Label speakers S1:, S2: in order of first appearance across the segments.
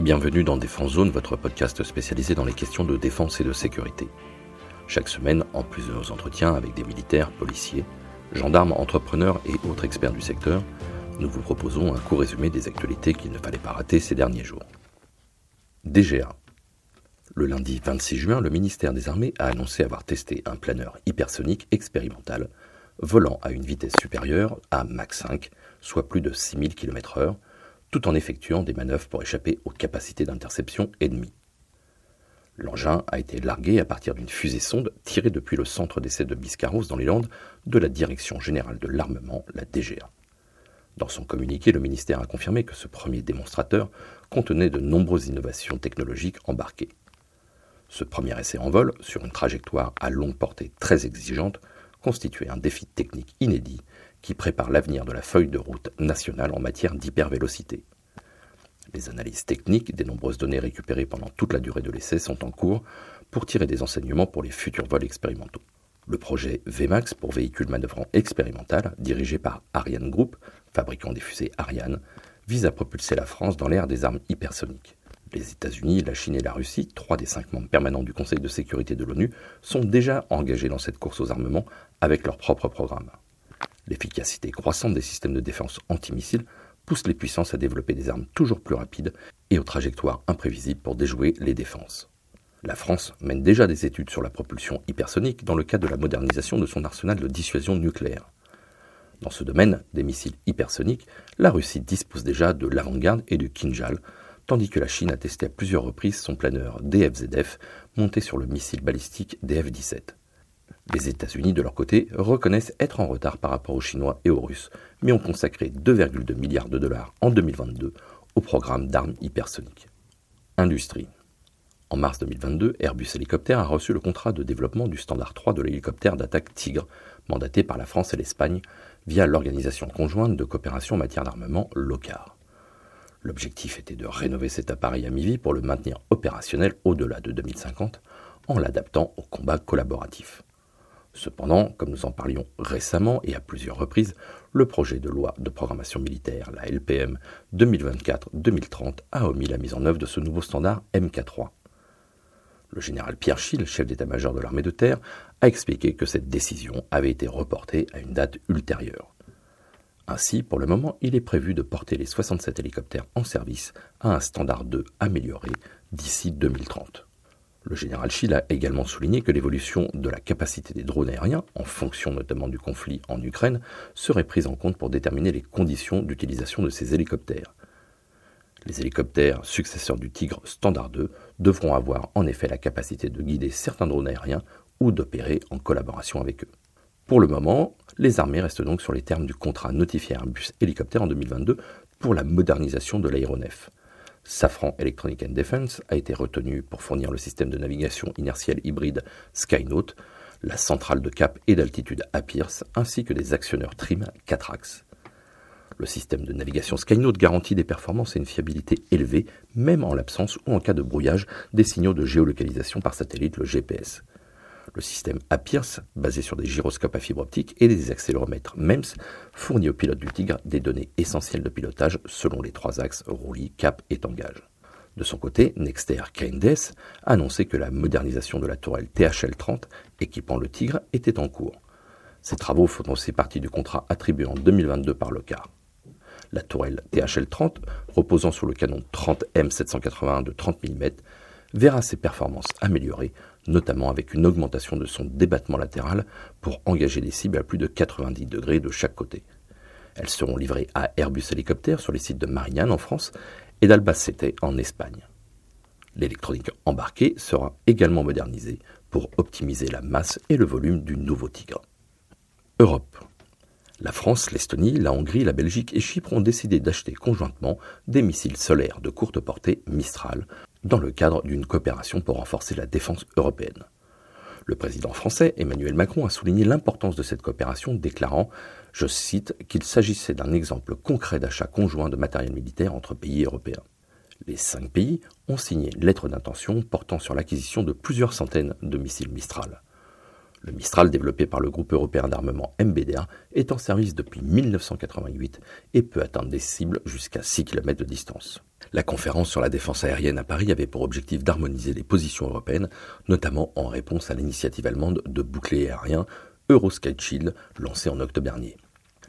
S1: Bienvenue dans Défense Zone, votre podcast spécialisé dans les questions de défense et de sécurité. Chaque semaine, en plus de nos entretiens avec des militaires, policiers, gendarmes, entrepreneurs et autres experts du secteur, nous vous proposons un court résumé des actualités qu'il ne fallait pas rater ces derniers jours. DGA. Le lundi 26 juin, le ministère des Armées a annoncé avoir testé un planeur hypersonique expérimental volant à une vitesse supérieure à Mach 5, soit plus de 6000 km/h, tout en effectuant des manœuvres pour échapper aux capacités d'interception ennemies. L'engin a été largué à partir d'une fusée sonde tirée depuis le centre d'essai de Biscarros dans les Landes de la Direction générale de l'armement, la DGA. Dans son communiqué, le ministère a confirmé que ce premier démonstrateur contenait de nombreuses innovations technologiques embarquées. Ce premier essai en vol, sur une trajectoire à longue portée très exigeante, constituait un défi technique inédit qui prépare l'avenir de la feuille de route nationale en matière d'hypervélocité. Les analyses techniques des nombreuses données récupérées pendant toute la durée de l'essai sont en cours pour tirer des enseignements pour les futurs vols expérimentaux. Le projet VMAX pour véhicules manœuvrant expérimental, dirigé par Ariane Group, fabricant des fusées Ariane, vise à propulser la France dans l'ère des armes hypersoniques. Les États-Unis, la Chine et la Russie, trois des cinq membres permanents du Conseil de sécurité de l'ONU, sont déjà engagés dans cette course aux armements avec leurs propres programmes. L'efficacité croissante des systèmes de défense antimissiles pousse les puissances à développer des armes toujours plus rapides et aux trajectoires imprévisibles pour déjouer les défenses. La France mène déjà des études sur la propulsion hypersonique dans le cadre de la modernisation de son arsenal de dissuasion nucléaire. Dans ce domaine des missiles hypersoniques, la Russie dispose déjà de l'avant-garde et du Kinjal, tandis que la Chine a testé à plusieurs reprises son planeur DFZF monté sur le missile balistique DF-17. Les États-Unis, de leur côté, reconnaissent être en retard par rapport aux Chinois et aux Russes, mais ont consacré 2,2 milliards de dollars en 2022 au programme d'armes hypersoniques. Industrie. En mars 2022, Airbus Hélicoptère a reçu le contrat de développement du standard 3 de l'hélicoptère d'attaque Tigre, mandaté par la France et l'Espagne via l'Organisation conjointe de coopération en matière d'armement LOCAR. L'objectif était de rénover cet appareil à mi-vie pour le maintenir opérationnel au-delà de 2050 en l'adaptant au combat collaboratif. Cependant, comme nous en parlions récemment et à plusieurs reprises, le projet de loi de programmation militaire, la LPM 2024-2030, a omis la mise en œuvre de ce nouveau standard MK3. Le général Pierre Schill, chef d'état-major de l'armée de terre, a expliqué que cette décision avait été reportée à une date ultérieure. Ainsi, pour le moment, il est prévu de porter les 67 hélicoptères en service à un standard 2 amélioré d'ici 2030. Le général Schill a également souligné que l'évolution de la capacité des drones aériens, en fonction notamment du conflit en Ukraine, serait prise en compte pour déterminer les conditions d'utilisation de ces hélicoptères. Les hélicoptères successeurs du Tigre Standard 2 devront avoir en effet la capacité de guider certains drones aériens ou d'opérer en collaboration avec eux. Pour le moment, les armées restent donc sur les termes du contrat notifié Airbus Hélicoptère en 2022 pour la modernisation de l'aéronef. Safran Electronic and Defense a été retenu pour fournir le système de navigation inertielle hybride Skynote, la centrale de cap et d'altitude à Pierce, ainsi que des actionneurs trim 4 axes. Le système de navigation Skynote garantit des performances et une fiabilité élevée, même en l'absence ou en cas de brouillage des signaux de géolocalisation par satellite, le GPS. Le système APIRS, basé sur des gyroscopes à fibre optique et des accéléromètres MEMS, fournit au pilote du Tigre des données essentielles de pilotage selon les trois axes roulis, cap et tangage. De son côté, Nexter Kindes a que la modernisation de la tourelle THL-30 équipant le Tigre était en cours. Ces travaux font aussi partie du contrat attribué en 2022 par le CAR. La tourelle THL-30, reposant sur le canon 30M781 de 30 mm, verra ses performances améliorées notamment avec une augmentation de son débattement latéral pour engager des cibles à plus de 90 degrés de chaque côté. Elles seront livrées à Airbus Hélicoptère sur les sites de Marignane en France et d'Albacete en Espagne. L'électronique embarquée sera également modernisée pour optimiser la masse et le volume du nouveau Tigre. Europe. La France, l'Estonie, la Hongrie, la Belgique et Chypre ont décidé d'acheter conjointement des missiles solaires de courte portée Mistral dans le cadre d'une coopération pour renforcer la défense européenne. Le président français Emmanuel Macron a souligné l'importance de cette coopération, déclarant, je cite, qu'il s'agissait d'un exemple concret d'achat conjoint de matériel militaire entre pays européens. Les cinq pays ont signé une lettre d'intention portant sur l'acquisition de plusieurs centaines de missiles Mistral. Le Mistral, développé par le groupe européen d'armement MBDA, est en service depuis 1988 et peut atteindre des cibles jusqu'à 6 km de distance. La conférence sur la défense aérienne à Paris avait pour objectif d'harmoniser les positions européennes, notamment en réponse à l'initiative allemande de bouclier aérien Eurosky Shield lancée en octobre dernier.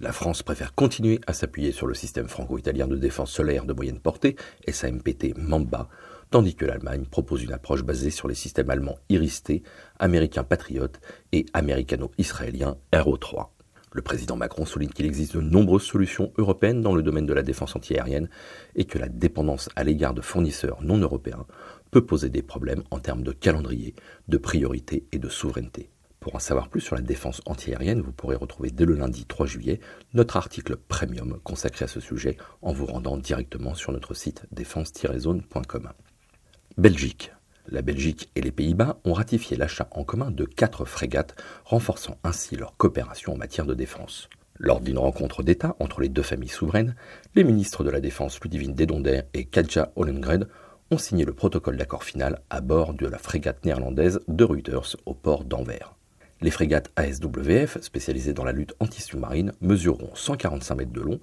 S1: La France préfère continuer à s'appuyer sur le système franco-italien de défense solaire de moyenne portée, SAMPT Mamba, tandis que l'Allemagne propose une approche basée sur les systèmes allemands Iris-T, américains Patriot et américano-israéliens Aero 3. Le président Macron souligne qu'il existe de nombreuses solutions européennes dans le domaine de la défense antiaérienne et que la dépendance à l'égard de fournisseurs non européens peut poser des problèmes en termes de calendrier, de priorité et de souveraineté. Pour en savoir plus sur la défense antiaérienne, vous pourrez retrouver dès le lundi 3 juillet notre article premium consacré à ce sujet en vous rendant directement sur notre site défense-zone.com. Belgique. La Belgique et les Pays-Bas ont ratifié l'achat en commun de quatre frégates, renforçant ainsi leur coopération en matière de défense. Lors d'une rencontre d'État entre les deux familles souveraines, les ministres de la Défense Ludivine Dedonder et Katja Ollengren ont signé le protocole d'accord final à bord de la frégate néerlandaise de Reuters au port d'Anvers. Les frégates ASWF, spécialisées dans la lutte anti-sous-marine, mesureront 145 mètres de long,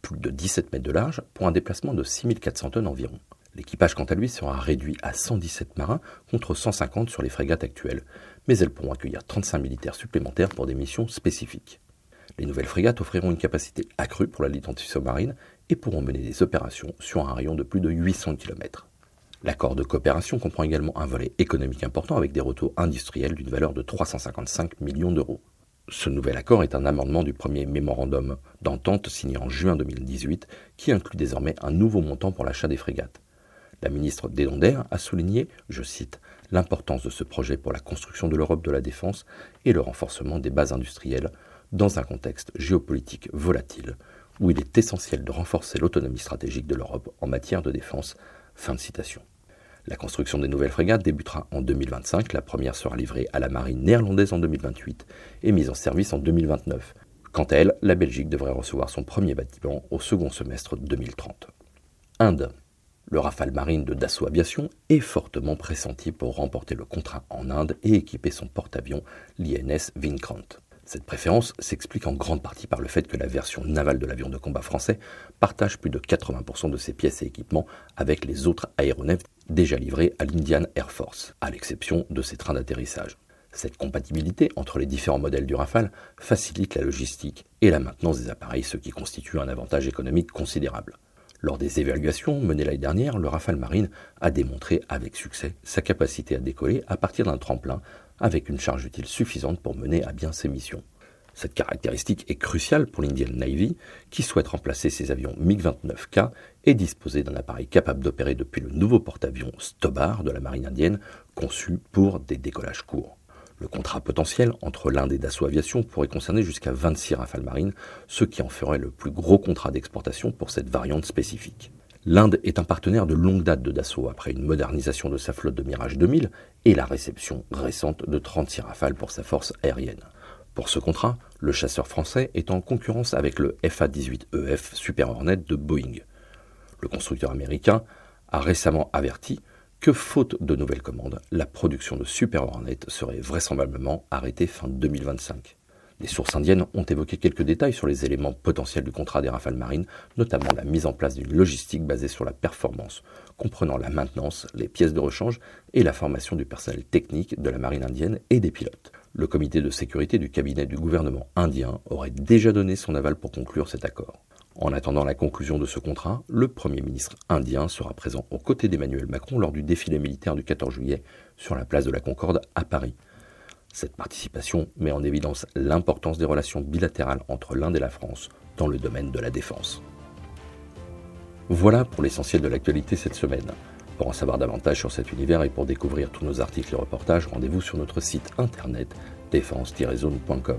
S1: plus de 17 mètres de large, pour un déplacement de 6400 tonnes environ. L'équipage, quant à lui, sera réduit à 117 marins contre 150 sur les frégates actuelles, mais elles pourront accueillir 35 militaires supplémentaires pour des missions spécifiques. Les nouvelles frégates offriront une capacité accrue pour la lutte anti-sous-marine et pourront mener des opérations sur un rayon de plus de 800 km. L'accord de coopération comprend également un volet économique important avec des retours industriels d'une valeur de 355 millions d'euros. Ce nouvel accord est un amendement du premier mémorandum d'entente signé en juin 2018 qui inclut désormais un nouveau montant pour l'achat des frégates. La ministre Desdonder a souligné, je cite, l'importance de ce projet pour la construction de l'Europe de la défense et le renforcement des bases industrielles dans un contexte géopolitique volatile où il est essentiel de renforcer l'autonomie stratégique de l'Europe en matière de défense. Fin de citation. La construction des nouvelles frégates débutera en 2025, la première sera livrée à la marine néerlandaise en 2028 et mise en service en 2029. Quant à elle, la Belgique devrait recevoir son premier bâtiment au second semestre 2030. Inde. Le Rafale Marine de Dassault Aviation est fortement pressenti pour remporter le contrat en Inde et équiper son porte-avions, l'INS Vincrant. Cette préférence s'explique en grande partie par le fait que la version navale de l'avion de combat français partage plus de 80% de ses pièces et équipements avec les autres aéronefs déjà livrés à l'Indian Air Force, à l'exception de ses trains d'atterrissage. Cette compatibilité entre les différents modèles du Rafale facilite la logistique et la maintenance des appareils, ce qui constitue un avantage économique considérable. Lors des évaluations menées l'année dernière, le Rafale Marine a démontré avec succès sa capacité à décoller à partir d'un tremplin avec une charge utile suffisante pour mener à bien ses missions. Cette caractéristique est cruciale pour l'Indian Navy qui souhaite remplacer ses avions MiG-29K et disposer d'un appareil capable d'opérer depuis le nouveau porte-avions Stobar de la marine indienne conçu pour des décollages courts. Le contrat potentiel entre l'Inde et Dassault Aviation pourrait concerner jusqu'à 26 Rafales marines, ce qui en ferait le plus gros contrat d'exportation pour cette variante spécifique. L'Inde est un partenaire de longue date de Dassault après une modernisation de sa flotte de Mirage 2000 et la réception récente de 36 Rafales pour sa force aérienne. Pour ce contrat, le chasseur français est en concurrence avec le FA-18EF e Super Hornet de Boeing. Le constructeur américain a récemment averti que faute de nouvelles commandes, la production de Super Hornet serait vraisemblablement arrêtée fin 2025. Des sources indiennes ont évoqué quelques détails sur les éléments potentiels du contrat des rafales marines, notamment la mise en place d'une logistique basée sur la performance, comprenant la maintenance, les pièces de rechange et la formation du personnel technique de la marine indienne et des pilotes. Le comité de sécurité du cabinet du gouvernement indien aurait déjà donné son aval pour conclure cet accord. En attendant la conclusion de ce contrat, le Premier ministre indien sera présent aux côtés d'Emmanuel Macron lors du défilé militaire du 14 juillet sur la place de la Concorde à Paris. Cette participation met en évidence l'importance des relations bilatérales entre l'Inde et la France dans le domaine de la défense. Voilà pour l'essentiel de l'actualité cette semaine. Pour en savoir davantage sur cet univers et pour découvrir tous nos articles et reportages, rendez-vous sur notre site internet défense-zone.com.